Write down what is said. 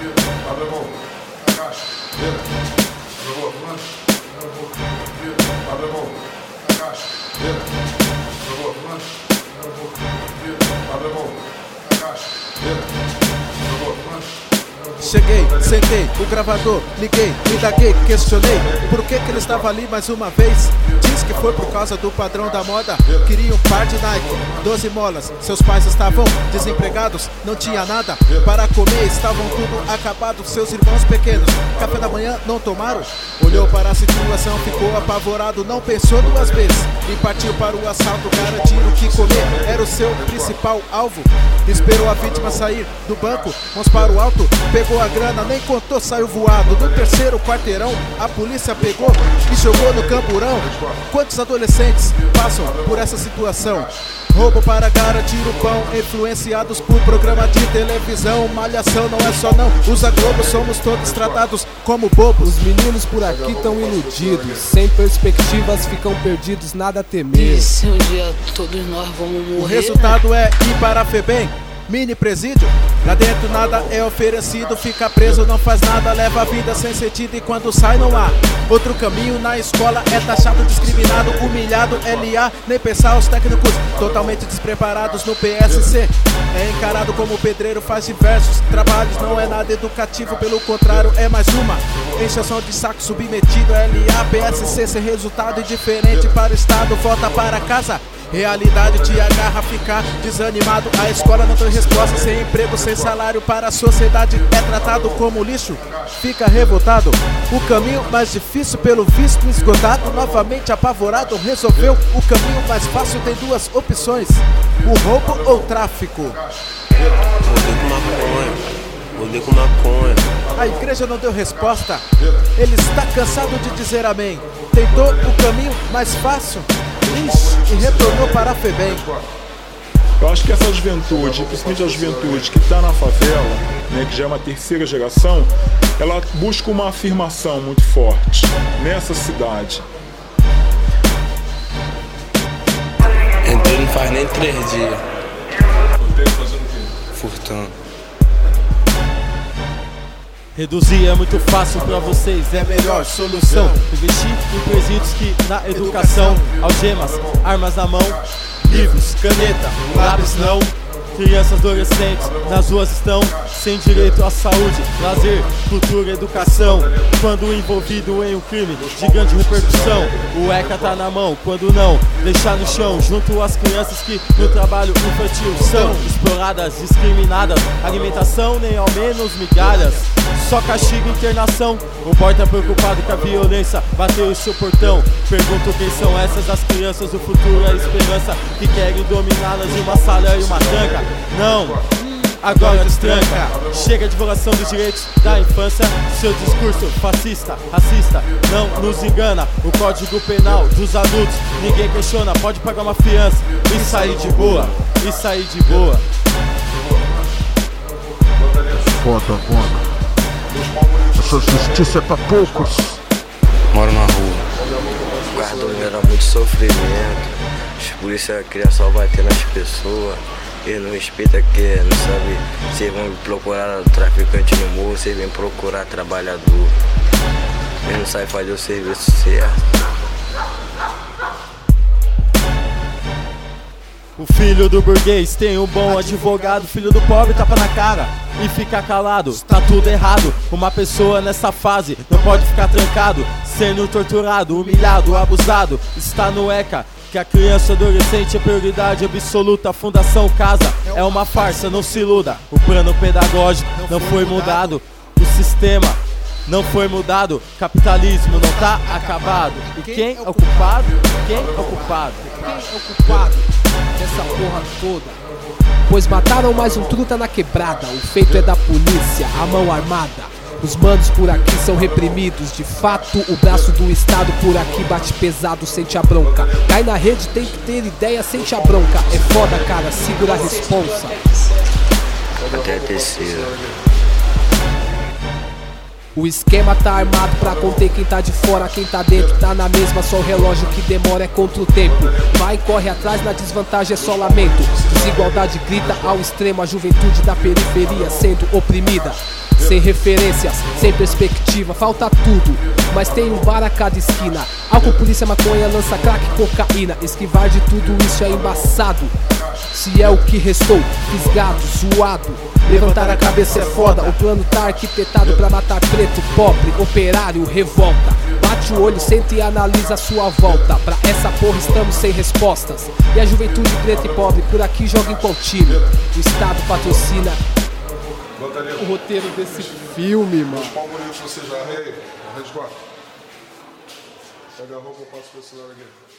Работа, знаешь, работа, знаешь. Cheguei, sentei, o gravador, liguei, indaguei, questionei Por que que ele estava ali mais uma vez? Diz que foi por causa do padrão da moda. Queria um par de Nike, 12 molas. Seus pais estavam desempregados, não tinha nada Para comer, estavam tudo acabado. Seus irmãos pequenos, café da manhã não tomaram? Olhou para a situação, ficou apavorado Não pensou duas vezes. E partiu para o assalto Garantir o que comer era o seu principal alvo. Esperou a vítima sair do banco, mãos para o alto Pegou a grana, nem contou, saiu voado. No terceiro quarteirão, a polícia pegou e jogou no camburão. Quantos adolescentes passam por essa situação? Roubo para garantir o pão, influenciados por programa de televisão. Malhação não é só não, usa Globo, somos todos tratados como bobos. Os meninos por aqui tão iludidos, sem perspectivas, ficam perdidos, nada a temer. E se um dia todos nós vamos morrer? O resultado é ir para a FEBEM mini presídio. Lá dentro nada é oferecido, fica preso, não faz nada, leva a vida sem sentido e quando sai não há. Outro caminho na escola é taxado, discriminado, humilhado, LA, nem pensar os técnicos totalmente despreparados no PSC. É encarado como pedreiro, faz diversos trabalhos, não é nada educativo, pelo contrário, é mais uma encheção de saco submetido. LA, PSC, sem resultado indiferente para o Estado, volta para casa. Realidade te agarra ficar desanimado. A escola não tem resposta, sem emprego, sem salário. Para a sociedade é tratado como lixo. Fica revoltado. O caminho mais difícil, pelo visto esgotado. Novamente apavorado, resolveu o caminho mais fácil. Tem duas opções: o roubo ou o tráfico. Rodei com maconha. Rodei com maconha. A igreja não deu resposta. Ele está cansado de dizer amém. Tentou o caminho mais fácil. E retornou para a FEBEM. Eu acho que essa juventude, principalmente a juventude que está na favela, né, que já é uma terceira geração, ela busca uma afirmação muito forte nessa cidade. Entrei não faz nem três dias. Furtando. Reduzir é muito fácil pra vocês, é a melhor solução. Investir em presídios que na educação, algemas, armas na mão, livros, caneta, lápis não. Crianças, adolescentes nas ruas estão sem direito à saúde, lazer, cultura, educação. Quando envolvido em um crime de grande repercussão, o ECA tá na mão, quando não, deixar no chão, junto às crianças que no trabalho infantil são exploradas, discriminadas, alimentação nem ao menos migalhas. Só castigo e internação. O boy tá preocupado com a violência bateu em seu portão. Pergunto quem são essas as crianças do futuro, a esperança que querem dominá-las em uma sala e uma tranca. Não, agora destranca. Chega de violação dos direitos da infância. Seu discurso fascista, racista, não nos engana. O código penal dos adultos, ninguém questiona. Pode pagar uma fiança e sair de boa. E sair de boa. Foda, foda. Essa justiça é pra poucos. Moro na rua. Guardou era muito sofrimento. Os polícia queriam só bater nas pessoas. Eles não respeitam que não sabe se vão procurar traficante no morro, se vem procurar trabalhador. Eles não sabem fazer o serviço certo. O filho do burguês tem um bom advogado, filho do pobre tapa na cara e fica calado. Tá tudo errado. Uma pessoa nessa fase não pode ficar trancado, sendo torturado, humilhado, abusado. Está no ECA. Que a criança adolescente é prioridade absoluta. Fundação Casa é uma farsa, não se iluda. O plano pedagógico não foi mudado. O sistema não foi mudado. Capitalismo não tá acabado. E quem é o culpado? Quem é o culpado? Quem é o culpado dessa porra toda? Pois mataram mais um truta na quebrada. O feito é da polícia, a mão armada. Os manos por aqui são reprimidos. De fato, o braço do Estado por aqui bate pesado, sente a bronca. Cai na rede, tem que ter ideia, sente a bronca. É foda, cara, segura a responsa. Até a terceira. O esquema tá armado pra conter quem tá de fora, quem tá dentro tá na mesma, só o relógio que demora é contra o tempo. Vai, corre atrás, na desvantagem é só lamento. Desigualdade grita ao extremo, a juventude da periferia sendo oprimida. Sem referências, sem perspectiva, falta tudo. Mas tem um bar a cada esquina. Álcool, polícia, maconha, lança crack, cocaína. Esquivar de tudo isso é embaçado. Se é o que restou, fisgado, zoado. Levantar a cabeça é foda. O plano tá arquitetado pra matar preto, pobre, operário, revolta. Bate o olho, senta e analisa a sua volta. Pra essa porra estamos sem respostas. E a juventude preta e pobre por aqui joga em qual time? O Estado patrocina o roteiro desse filme, mano. Os palmolitos você já rei, a rede 4. Pega a roupa, eu passo pra esse lado aqui.